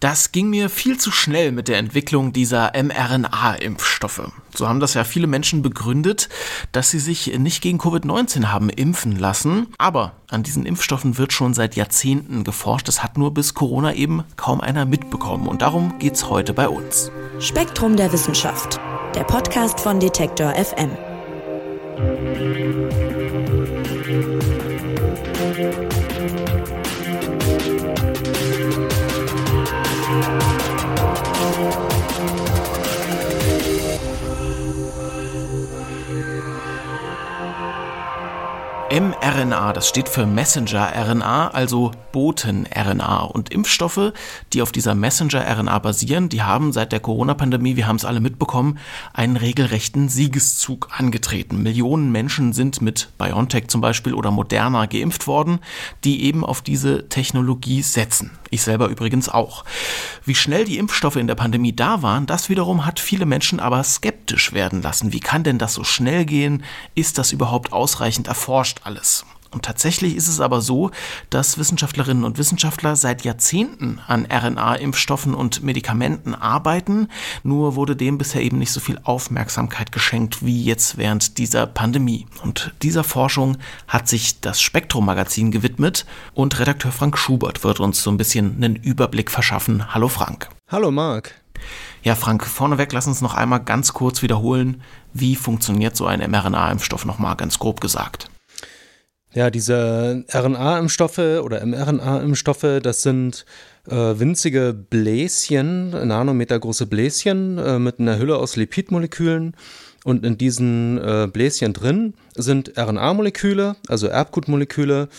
Das ging mir viel zu schnell mit der Entwicklung dieser mRNA-Impfstoffe. So haben das ja viele Menschen begründet, dass sie sich nicht gegen Covid-19 haben impfen lassen. Aber an diesen Impfstoffen wird schon seit Jahrzehnten geforscht. Das hat nur bis Corona eben kaum einer mitbekommen. Und darum geht's heute bei uns. Spektrum der Wissenschaft. Der Podcast von Detektor FM. mRNA, das steht für Messenger-RNA, also Boten-RNA. Und Impfstoffe, die auf dieser Messenger-RNA basieren, die haben seit der Corona-Pandemie, wir haben es alle mitbekommen, einen regelrechten Siegeszug angetreten. Millionen Menschen sind mit BioNTech zum Beispiel oder Moderna geimpft worden, die eben auf diese Technologie setzen. Ich selber übrigens auch. Wie schnell die Impfstoffe in der Pandemie da waren, das wiederum hat viele Menschen aber skeptisch werden lassen. Wie kann denn das so schnell gehen? Ist das überhaupt ausreichend erforscht alles? Und tatsächlich ist es aber so, dass Wissenschaftlerinnen und Wissenschaftler seit Jahrzehnten an RNA-Impfstoffen und Medikamenten arbeiten, nur wurde dem bisher eben nicht so viel Aufmerksamkeit geschenkt wie jetzt während dieser Pandemie. Und dieser Forschung hat sich das Spektrum-Magazin gewidmet und Redakteur Frank Schubert wird uns so ein bisschen einen Überblick verschaffen. Hallo Frank. Hallo Marc. Ja, Frank, vorneweg lass uns noch einmal ganz kurz wiederholen, wie funktioniert so ein mRNA-Impfstoff nochmal ganz grob gesagt. Ja, diese RNA-Impfstoffe oder mRNA-Impfstoffe, das sind äh, winzige Bläschen, nanometergroße Bläschen äh, mit einer Hülle aus Lipidmolekülen. Und in diesen äh, Bläschen drin sind RNA-Moleküle, also Erbgutmoleküle.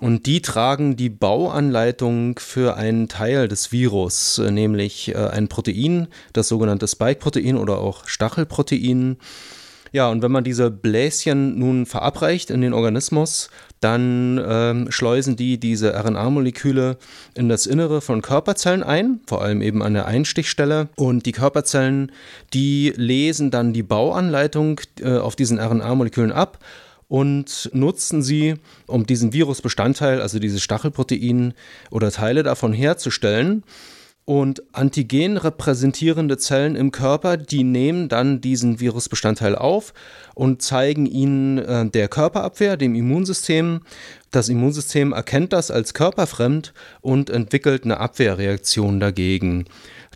Und die tragen die Bauanleitung für einen Teil des Virus, äh, nämlich äh, ein Protein, das sogenannte Spike-Protein oder auch Stachelprotein. Ja, und wenn man diese Bläschen nun verabreicht in den Organismus, dann ähm, schleusen die diese RNA-Moleküle in das Innere von Körperzellen ein, vor allem eben an der Einstichstelle. Und die Körperzellen, die lesen dann die Bauanleitung äh, auf diesen RNA-Molekülen ab und nutzen sie, um diesen Virusbestandteil, also dieses Stachelprotein oder Teile davon herzustellen. Und Antigen repräsentierende Zellen im Körper, die nehmen dann diesen Virusbestandteil auf und zeigen ihn äh, der Körperabwehr, dem Immunsystem. Das Immunsystem erkennt das als körperfremd und entwickelt eine Abwehrreaktion dagegen.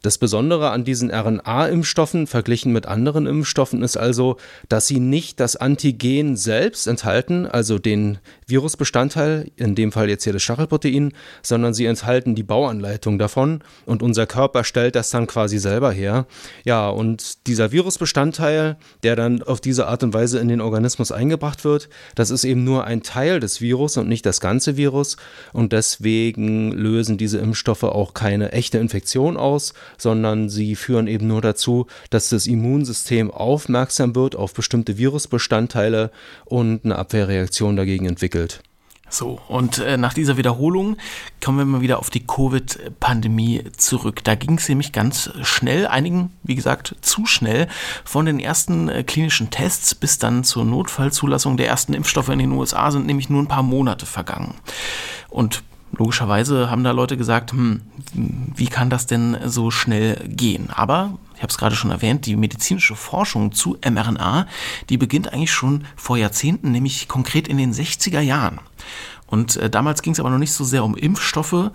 Das Besondere an diesen RNA-Impfstoffen verglichen mit anderen Impfstoffen ist also, dass sie nicht das Antigen selbst enthalten, also den Virusbestandteil, in dem Fall jetzt hier das Stachelprotein, sondern sie enthalten die Bauanleitung davon und unser Körper stellt das dann quasi selber her. Ja, und dieser Virusbestandteil, der dann auf diese Art und Weise in den Organismus eingebracht wird, das ist eben nur ein Teil des Virus und nicht das ganze Virus und deswegen lösen diese Impfstoffe auch keine echte Infektion aus, sondern sie führen eben nur dazu, dass das Immunsystem aufmerksam wird auf bestimmte Virusbestandteile und eine Abwehrreaktion dagegen entwickelt. So, und äh, nach dieser Wiederholung kommen wir mal wieder auf die Covid-Pandemie zurück. Da ging es nämlich ganz schnell, einigen, wie gesagt, zu schnell, von den ersten äh, klinischen Tests bis dann zur Notfallzulassung der ersten Impfstoffe in den USA sind nämlich nur ein paar Monate vergangen. Und logischerweise haben da Leute gesagt, hm, wie kann das denn so schnell gehen? Aber ich habe es gerade schon erwähnt, die medizinische Forschung zu mRNA, die beginnt eigentlich schon vor Jahrzehnten, nämlich konkret in den 60er Jahren. Und äh, damals ging es aber noch nicht so sehr um Impfstoffe.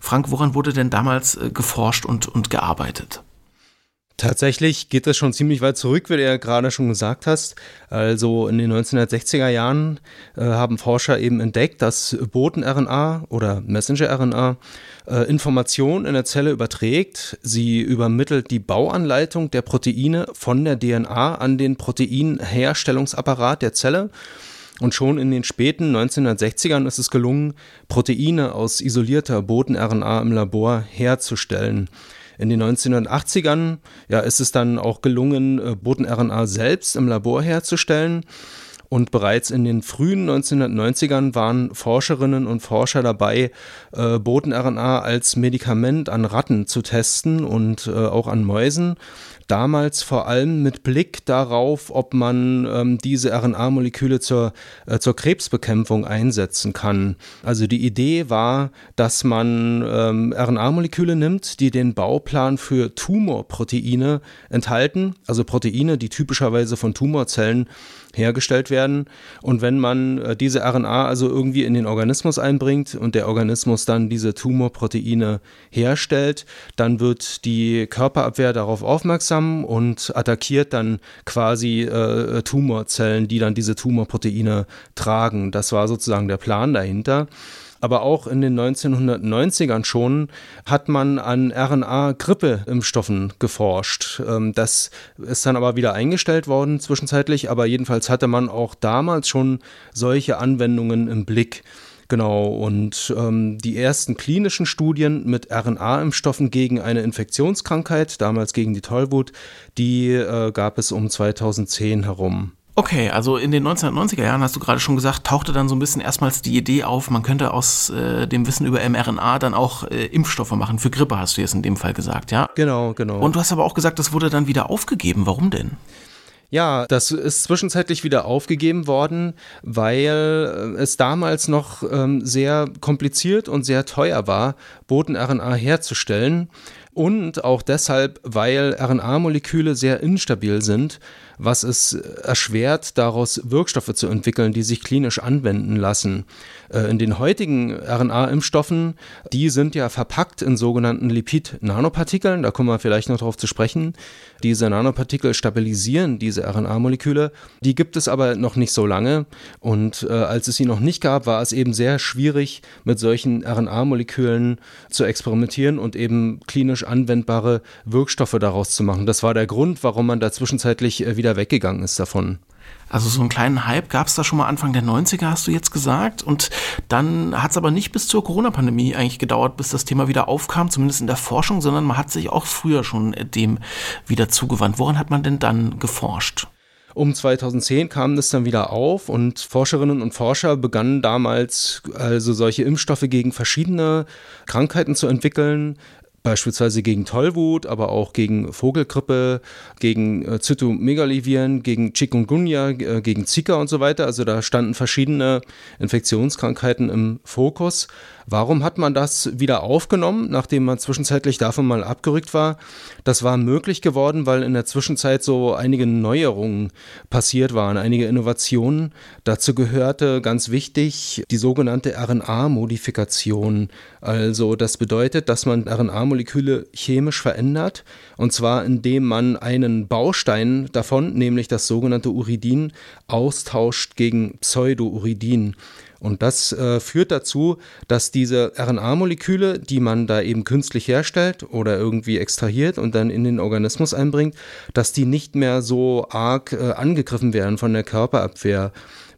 Frank, woran wurde denn damals äh, geforscht und, und gearbeitet? Tatsächlich geht das schon ziemlich weit zurück, wie du ja gerade schon gesagt hast. Also in den 1960er Jahren äh, haben Forscher eben entdeckt, dass Boten-RNA oder Messenger-RNA äh, Informationen in der Zelle überträgt. Sie übermittelt die Bauanleitung der Proteine von der DNA an den Proteinherstellungsapparat der Zelle. Und schon in den späten 1960ern ist es gelungen, Proteine aus isolierter Boten-RNA im Labor herzustellen. In den 1980ern ja, ist es dann auch gelungen, äh, Boten-RNA selbst im Labor herzustellen. Und bereits in den frühen 1990ern waren Forscherinnen und Forscher dabei, äh, Boten-RNA als Medikament an Ratten zu testen und äh, auch an Mäusen. Damals vor allem mit Blick darauf, ob man ähm, diese RNA-Moleküle zur, äh, zur Krebsbekämpfung einsetzen kann. Also die Idee war, dass man ähm, RNA-Moleküle nimmt, die den Bauplan für Tumorproteine enthalten, also Proteine, die typischerweise von Tumorzellen hergestellt werden. Und wenn man äh, diese RNA also irgendwie in den Organismus einbringt und der Organismus dann diese Tumorproteine herstellt, dann wird die Körperabwehr darauf aufmerksam und attackiert dann quasi äh, Tumorzellen, die dann diese Tumorproteine tragen. Das war sozusagen der Plan dahinter aber auch in den 1990ern schon hat man an RNA-Grippeimpfstoffen geforscht. Ähm, das ist dann aber wieder eingestellt worden zwischenzeitlich, aber jedenfalls hatte man auch damals schon solche Anwendungen im Blick. Genau, und ähm, die ersten klinischen Studien mit RNA-Impfstoffen gegen eine Infektionskrankheit, damals gegen die Tollwut, die äh, gab es um 2010 herum. Okay, also in den 1990er Jahren hast du gerade schon gesagt, tauchte dann so ein bisschen erstmals die Idee auf, man könnte aus äh, dem Wissen über mRNA dann auch äh, Impfstoffe machen. Für Grippe hast du jetzt in dem Fall gesagt, ja? Genau, genau. Und du hast aber auch gesagt, das wurde dann wieder aufgegeben. Warum denn? Ja, das ist zwischenzeitlich wieder aufgegeben worden, weil äh, es damals noch ähm, sehr kompliziert und sehr teuer war, Boten-RNA herzustellen. Und auch deshalb, weil RNA-Moleküle sehr instabil sind was es erschwert, daraus Wirkstoffe zu entwickeln, die sich klinisch anwenden lassen. Äh, in den heutigen RNA-Impfstoffen, die sind ja verpackt in sogenannten Lipid-Nanopartikeln, da kommen wir vielleicht noch darauf zu sprechen. Diese Nanopartikel stabilisieren diese RNA-Moleküle. Die gibt es aber noch nicht so lange. Und äh, als es sie noch nicht gab, war es eben sehr schwierig, mit solchen RNA-Molekülen zu experimentieren und eben klinisch anwendbare Wirkstoffe daraus zu machen. Das war der Grund, warum man da zwischenzeitlich äh, wieder weggegangen ist davon. Also so einen kleinen Hype gab es da schon mal Anfang der 90er, hast du jetzt gesagt. Und dann hat es aber nicht bis zur Corona-Pandemie eigentlich gedauert, bis das Thema wieder aufkam, zumindest in der Forschung, sondern man hat sich auch früher schon dem wieder zugewandt. Woran hat man denn dann geforscht? Um 2010 kam es dann wieder auf und Forscherinnen und Forscher begannen damals also solche Impfstoffe gegen verschiedene Krankheiten zu entwickeln, beispielsweise gegen Tollwut, aber auch gegen Vogelgrippe, gegen äh, Zytomegaliviren, gegen Chikungunya, äh, gegen Zika und so weiter. Also da standen verschiedene Infektionskrankheiten im Fokus. Warum hat man das wieder aufgenommen, nachdem man zwischenzeitlich davon mal abgerückt war? Das war möglich geworden, weil in der Zwischenzeit so einige Neuerungen passiert waren, einige Innovationen. Dazu gehörte ganz wichtig die sogenannte RNA-Modifikation. Also das bedeutet, dass man RNA-Moleküle chemisch verändert und zwar indem man einen Baustein davon, nämlich das sogenannte Uridin, austauscht gegen Pseudouridin. Und das äh, führt dazu, dass diese RNA-Moleküle, die man da eben künstlich herstellt oder irgendwie extrahiert und dann in den Organismus einbringt, dass die nicht mehr so arg äh, angegriffen werden von der Körperabwehr.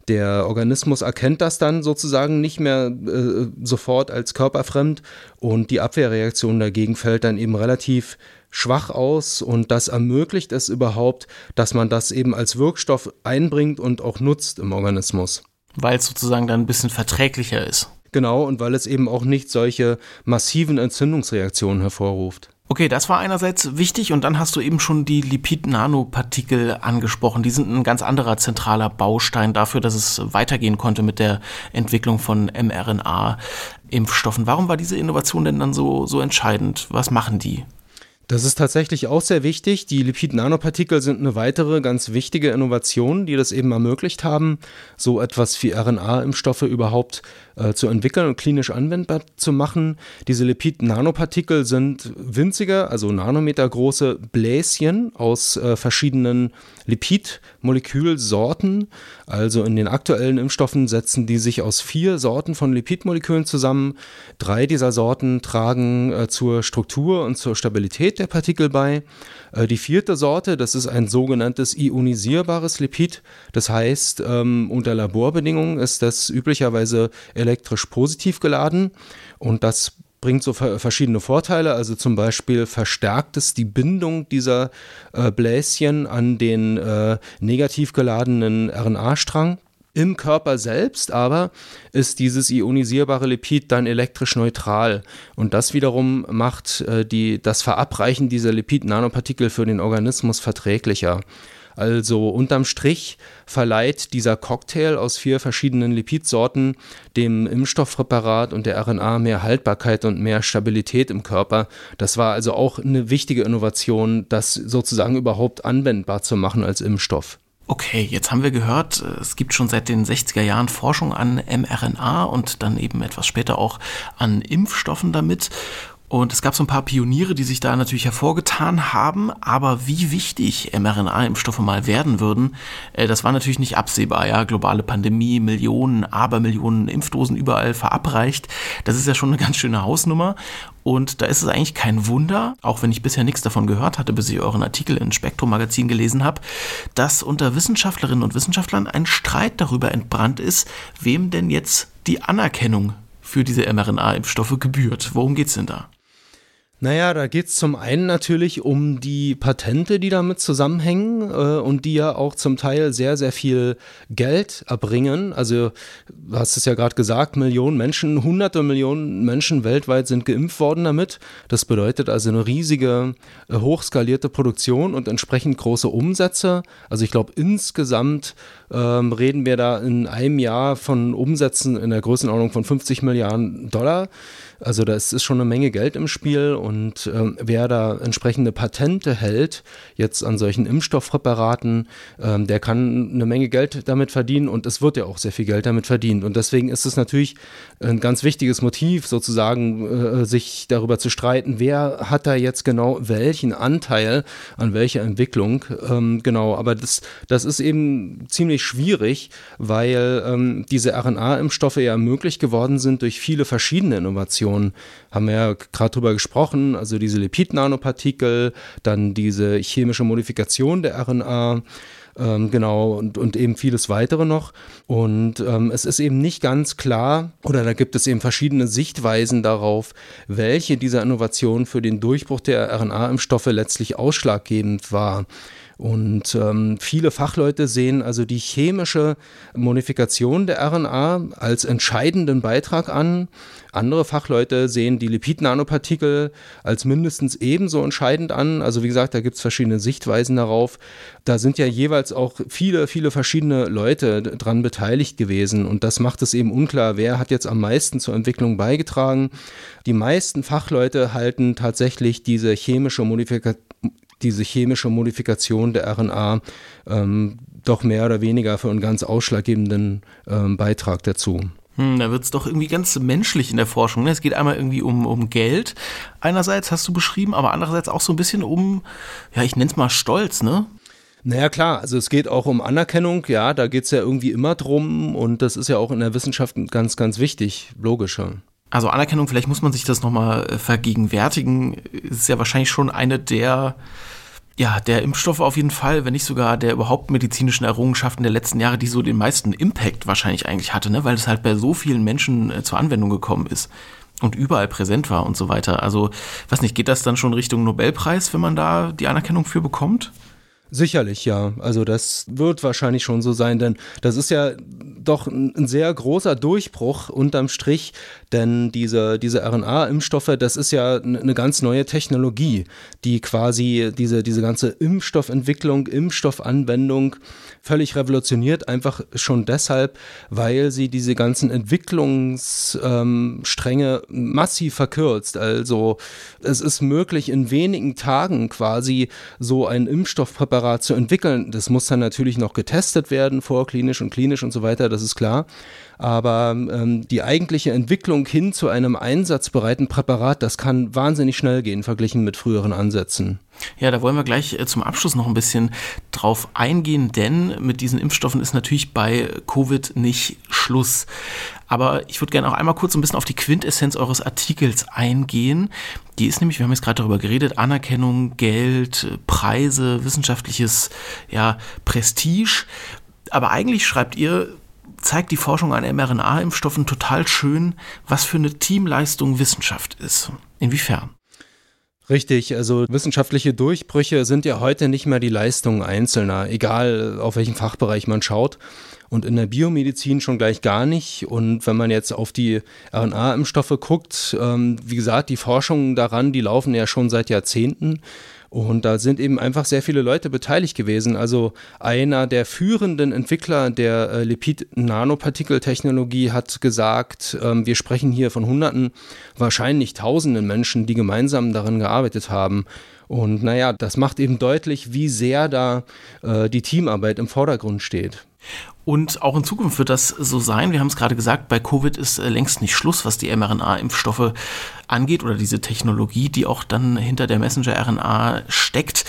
Der Organismus erkennt das dann sozusagen nicht mehr äh, sofort als körperfremd und die Abwehrreaktion dagegen fällt dann eben relativ schwach aus und das ermöglicht es überhaupt, dass man das eben als Wirkstoff einbringt und auch nutzt im Organismus weil es sozusagen dann ein bisschen verträglicher ist. Genau, und weil es eben auch nicht solche massiven Entzündungsreaktionen hervorruft. Okay, das war einerseits wichtig und dann hast du eben schon die Lipid-Nanopartikel angesprochen. Die sind ein ganz anderer zentraler Baustein dafür, dass es weitergehen konnte mit der Entwicklung von mRNA-Impfstoffen. Warum war diese Innovation denn dann so, so entscheidend? Was machen die? Das ist tatsächlich auch sehr wichtig. Die Lipid-Nanopartikel sind eine weitere ganz wichtige Innovation, die das eben ermöglicht haben, so etwas wie RNA-Impfstoffe überhaupt äh, zu entwickeln und klinisch anwendbar zu machen. Diese Lipid-Nanopartikel sind winzige, also nanometergroße Bläschen aus äh, verschiedenen Lipidmolekülsorten. Also in den aktuellen Impfstoffen setzen die sich aus vier Sorten von Lipidmolekülen zusammen. Drei dieser Sorten tragen äh, zur Struktur und zur Stabilität der Partikel bei. Äh, die vierte Sorte, das ist ein sogenanntes ionisierbares Lipid. Das heißt, ähm, unter Laborbedingungen ist das üblicherweise elektrisch positiv geladen und das bringt so verschiedene Vorteile. Also zum Beispiel verstärkt es die Bindung dieser äh, Bläschen an den äh, negativ geladenen RNA-Strang. Im Körper selbst aber ist dieses ionisierbare Lipid dann elektrisch neutral und das wiederum macht äh, die, das Verabreichen dieser Lipid-Nanopartikel für den Organismus verträglicher. Also unterm Strich verleiht dieser Cocktail aus vier verschiedenen Lipidsorten dem Impfstoffpräparat und der RNA mehr Haltbarkeit und mehr Stabilität im Körper. Das war also auch eine wichtige Innovation, das sozusagen überhaupt anwendbar zu machen als Impfstoff. Okay, jetzt haben wir gehört, es gibt schon seit den 60er Jahren Forschung an mRNA und dann eben etwas später auch an Impfstoffen damit. Und es gab so ein paar Pioniere, die sich da natürlich hervorgetan haben, aber wie wichtig mRNA-Impfstoffe mal werden würden, äh, das war natürlich nicht absehbar. Ja, globale Pandemie, Millionen, Abermillionen Impfdosen überall verabreicht. Das ist ja schon eine ganz schöne Hausnummer. Und da ist es eigentlich kein Wunder, auch wenn ich bisher nichts davon gehört hatte, bis ich euren Artikel in Spektrum Magazin gelesen habe, dass unter Wissenschaftlerinnen und Wissenschaftlern ein Streit darüber entbrannt ist, wem denn jetzt die Anerkennung für diese mRNA-Impfstoffe gebührt. Worum geht's denn da? Naja, da geht es zum einen natürlich um die Patente, die damit zusammenhängen äh, und die ja auch zum Teil sehr, sehr viel Geld erbringen. Also, du hast es ja gerade gesagt, Millionen Menschen, hunderte Millionen Menschen weltweit sind geimpft worden damit. Das bedeutet also eine riesige, äh, hochskalierte Produktion und entsprechend große Umsätze. Also ich glaube, insgesamt ähm, reden wir da in einem Jahr von Umsätzen in der Größenordnung von 50 Milliarden Dollar. Also da ist schon eine Menge Geld im Spiel und ähm, wer da entsprechende Patente hält, jetzt an solchen Impfstoffpräparaten, ähm, der kann eine Menge Geld damit verdienen und es wird ja auch sehr viel Geld damit verdient. Und deswegen ist es natürlich ein ganz wichtiges Motiv, sozusagen äh, sich darüber zu streiten, wer hat da jetzt genau welchen Anteil an welcher Entwicklung. Ähm, genau, aber das, das ist eben ziemlich schwierig, weil ähm, diese RNA-Impfstoffe ja möglich geworden sind durch viele verschiedene Innovationen. Innovationen haben wir ja gerade drüber gesprochen, also diese Lipid-Nanopartikel, dann diese chemische Modifikation der RNA. Ähm, genau, und, und eben vieles weitere noch. Und ähm, es ist eben nicht ganz klar, oder da gibt es eben verschiedene Sichtweisen darauf, welche dieser Innovationen für den Durchbruch der RNA-Impfstoffe letztlich ausschlaggebend war. Und ähm, viele Fachleute sehen also die chemische Modifikation der RNA als entscheidenden Beitrag an. Andere Fachleute sehen die Lipid-Nanopartikel als mindestens ebenso entscheidend an. Also wie gesagt, da gibt es verschiedene Sichtweisen darauf. Da sind ja jeweils auch viele, viele verschiedene Leute dran beteiligt gewesen. Und das macht es eben unklar, wer hat jetzt am meisten zur Entwicklung beigetragen. Die meisten Fachleute halten tatsächlich diese chemische Modifikation diese chemische Modifikation der RNA ähm, doch mehr oder weniger für einen ganz ausschlaggebenden ähm, Beitrag dazu. Hm, da wird es doch irgendwie ganz menschlich in der Forschung. Ne? Es geht einmal irgendwie um, um Geld. Einerseits hast du beschrieben, aber andererseits auch so ein bisschen um, ja, ich nenne es mal Stolz, ne? Naja, klar, also es geht auch um Anerkennung, ja, da geht es ja irgendwie immer drum und das ist ja auch in der Wissenschaft ganz, ganz wichtig, logischer. Also Anerkennung, vielleicht muss man sich das nochmal äh, vergegenwärtigen, ist ja wahrscheinlich schon eine der ja, der Impfstoff auf jeden Fall, wenn nicht sogar der überhaupt medizinischen Errungenschaften der letzten Jahre, die so den meisten Impact wahrscheinlich eigentlich hatte, ne? weil es halt bei so vielen Menschen äh, zur Anwendung gekommen ist und überall präsent war und so weiter. Also, weiß nicht, geht das dann schon Richtung Nobelpreis, wenn man da die Anerkennung für bekommt? Sicherlich, ja. Also das wird wahrscheinlich schon so sein, denn das ist ja doch ein sehr großer Durchbruch unterm Strich, denn diese, diese RNA-Impfstoffe, das ist ja eine ganz neue Technologie, die quasi diese, diese ganze Impfstoffentwicklung, Impfstoffanwendung völlig revolutioniert, einfach schon deshalb, weil sie diese ganzen Entwicklungsstränge ähm, massiv verkürzt. Also es ist möglich, in wenigen Tagen quasi so ein Impfstoffpräparat zu entwickeln. Das muss dann natürlich noch getestet werden, vorklinisch und klinisch und so weiter, das ist klar. Aber ähm, die eigentliche Entwicklung hin zu einem einsatzbereiten Präparat, das kann wahnsinnig schnell gehen, verglichen mit früheren Ansätzen. Ja, da wollen wir gleich äh, zum Abschluss noch ein bisschen drauf eingehen, denn mit diesen Impfstoffen ist natürlich bei Covid nicht Schluss. Aber ich würde gerne auch einmal kurz ein bisschen auf die Quintessenz eures Artikels eingehen. Die ist nämlich, wir haben jetzt gerade darüber geredet, Anerkennung, Geld, Preise, wissenschaftliches ja, Prestige. Aber eigentlich schreibt ihr, zeigt die Forschung an mRNA-Impfstoffen total schön, was für eine Teamleistung Wissenschaft ist. Inwiefern? Richtig, also wissenschaftliche Durchbrüche sind ja heute nicht mehr die Leistungen Einzelner, egal auf welchen Fachbereich man schaut. Und in der Biomedizin schon gleich gar nicht. Und wenn man jetzt auf die RNA-Impfstoffe guckt, ähm, wie gesagt, die Forschungen daran, die laufen ja schon seit Jahrzehnten. Und da sind eben einfach sehr viele Leute beteiligt gewesen. Also einer der führenden Entwickler der äh, Lipid-Nanopartikeltechnologie hat gesagt, ähm, wir sprechen hier von Hunderten, wahrscheinlich Tausenden Menschen, die gemeinsam daran gearbeitet haben. Und naja, das macht eben deutlich, wie sehr da äh, die Teamarbeit im Vordergrund steht. Und auch in Zukunft wird das so sein. Wir haben es gerade gesagt, bei Covid ist äh, längst nicht Schluss, was die mRNA-Impfstoffe angeht oder diese Technologie, die auch dann hinter der Messenger-RNA steckt.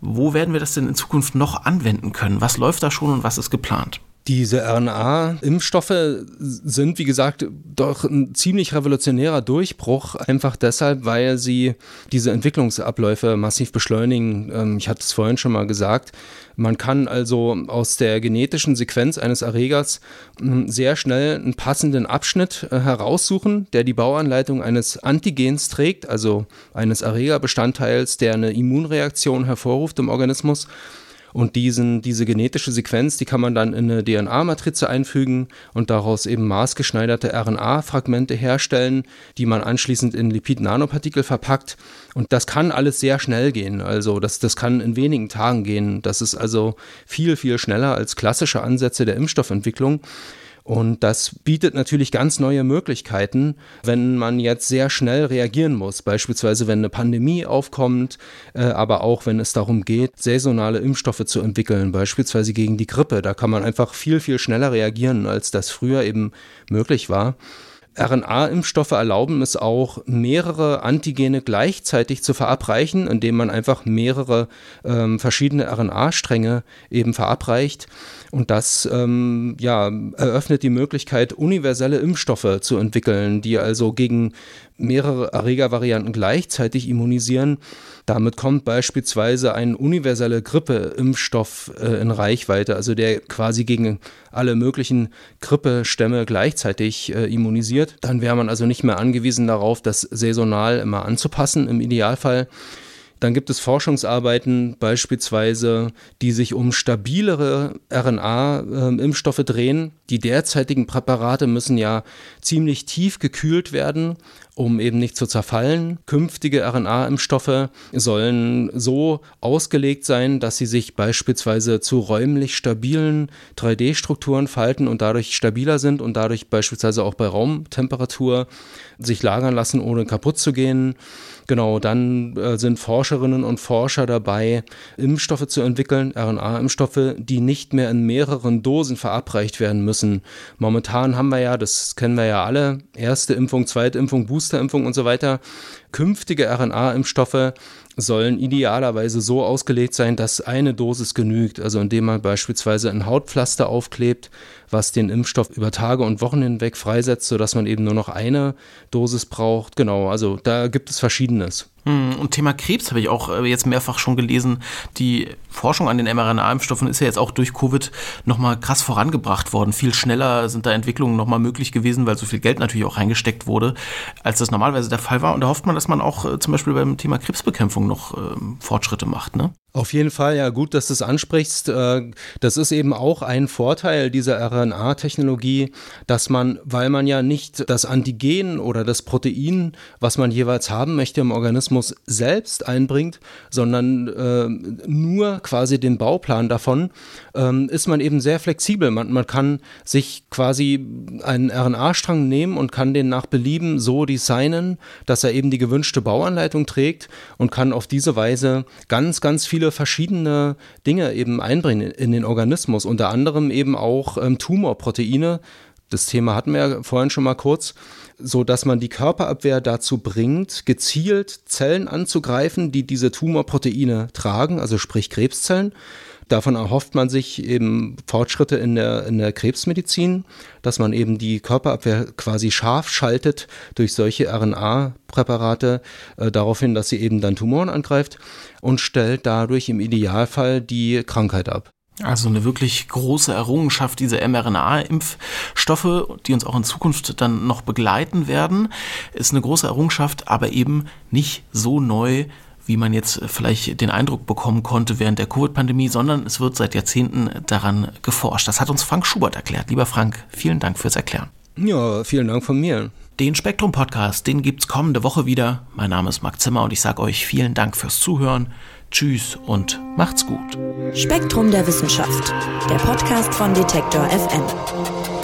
Wo werden wir das denn in Zukunft noch anwenden können? Was läuft da schon und was ist geplant? Diese RNA-Impfstoffe sind, wie gesagt, doch ein ziemlich revolutionärer Durchbruch, einfach deshalb, weil sie diese Entwicklungsabläufe massiv beschleunigen. Ähm, ich hatte es vorhin schon mal gesagt. Man kann also aus der genetischen Sequenz eines Erregers hm, sehr schnell einen passenden Abschnitt äh, heraussuchen, der die Bauanleitung eines Antigens trägt, also eines Erregerbestandteils, der eine Immunreaktion hervorruft im Organismus. Und diesen, diese genetische Sequenz, die kann man dann in eine DNA-Matrize einfügen und daraus eben maßgeschneiderte RNA-Fragmente herstellen, die man anschließend in Lipid-Nanopartikel verpackt. Und das kann alles sehr schnell gehen. Also das, das kann in wenigen Tagen gehen. Das ist also viel, viel schneller als klassische Ansätze der Impfstoffentwicklung. Und das bietet natürlich ganz neue Möglichkeiten, wenn man jetzt sehr schnell reagieren muss. Beispielsweise, wenn eine Pandemie aufkommt, äh, aber auch wenn es darum geht, saisonale Impfstoffe zu entwickeln, beispielsweise gegen die Grippe. Da kann man einfach viel, viel schneller reagieren, als das früher eben möglich war. RNA-Impfstoffe erlauben es auch, mehrere Antigene gleichzeitig zu verabreichen, indem man einfach mehrere ähm, verschiedene RNA-Stränge eben verabreicht. Und das ähm, ja, eröffnet die Möglichkeit, universelle Impfstoffe zu entwickeln, die also gegen mehrere Erregervarianten gleichzeitig immunisieren. Damit kommt beispielsweise ein universeller Grippeimpfstoff äh, in Reichweite, also der quasi gegen alle möglichen Grippestämme gleichzeitig äh, immunisiert. Dann wäre man also nicht mehr angewiesen darauf, das saisonal immer anzupassen im Idealfall. Dann gibt es Forschungsarbeiten beispielsweise, die sich um stabilere RNA-Impfstoffe drehen. Die derzeitigen Präparate müssen ja ziemlich tief gekühlt werden, um eben nicht zu zerfallen. Künftige RNA-Impfstoffe sollen so ausgelegt sein, dass sie sich beispielsweise zu räumlich stabilen 3D-Strukturen falten und dadurch stabiler sind und dadurch beispielsweise auch bei Raumtemperatur sich lagern lassen, ohne kaputt zu gehen. Genau, dann äh, sind Forscherinnen und Forscher dabei, Impfstoffe zu entwickeln, RNA-Impfstoffe, die nicht mehr in mehreren Dosen verabreicht werden müssen. Momentan haben wir ja, das kennen wir ja alle, erste Impfung, zweite Impfung, Boosterimpfung und so weiter. Künftige RNA-Impfstoffe sollen idealerweise so ausgelegt sein, dass eine Dosis genügt. Also indem man beispielsweise ein Hautpflaster aufklebt, was den Impfstoff über Tage und Wochen hinweg freisetzt, sodass man eben nur noch eine Dosis braucht. Genau, also da gibt es Verschiedenes. Hm, und Thema Krebs habe ich auch äh, jetzt mehrfach schon gelesen. Die Forschung an den mRNA-Impfstoffen ist ja jetzt auch durch Covid nochmal krass vorangebracht worden. Viel schneller sind da Entwicklungen nochmal möglich gewesen, weil so viel Geld natürlich auch reingesteckt wurde, als das normalerweise der Fall war. Und da hofft man, dass man auch äh, zum Beispiel beim Thema Krebsbekämpfung noch äh, Fortschritte macht. Ne? Auf jeden Fall, ja, gut, dass du es ansprichst. Äh, das ist eben auch ein Vorteil dieser RNA-Technologie, dass man, weil man ja nicht das Antigen oder das Protein, was man jeweils haben möchte im Organismus, selbst einbringt, sondern äh, nur quasi den Bauplan davon, ähm, ist man eben sehr flexibel. Man, man kann sich quasi einen RNA-Strang nehmen und kann den nach Belieben so designen, dass er eben die gewünschte Bauanleitung trägt und kann auf diese Weise ganz, ganz viel viele verschiedene Dinge eben einbringen in den Organismus, unter anderem eben auch ähm, Tumorproteine. Das Thema hatten wir ja vorhin schon mal kurz, so dass man die Körperabwehr dazu bringt, gezielt Zellen anzugreifen, die diese Tumorproteine tragen, also sprich Krebszellen. Davon erhofft man sich eben Fortschritte in der, in der Krebsmedizin, dass man eben die Körperabwehr quasi scharf schaltet durch solche RNA-Präparate äh, darauf hin, dass sie eben dann Tumoren angreift und stellt dadurch im Idealfall die Krankheit ab. Also eine wirklich große Errungenschaft, diese mRNA-Impfstoffe, die uns auch in Zukunft dann noch begleiten werden, ist eine große Errungenschaft, aber eben nicht so neu, wie man jetzt vielleicht den Eindruck bekommen konnte während der Covid-Pandemie, sondern es wird seit Jahrzehnten daran geforscht. Das hat uns Frank Schubert erklärt. Lieber Frank, vielen Dank fürs Erklären. Ja, vielen Dank von mir. Den Spektrum Podcast, den gibt's kommende Woche wieder. Mein Name ist Marc Zimmer und ich sage euch vielen Dank fürs Zuhören. Tschüss und macht's gut. Spektrum der Wissenschaft, der Podcast von Detektor FM.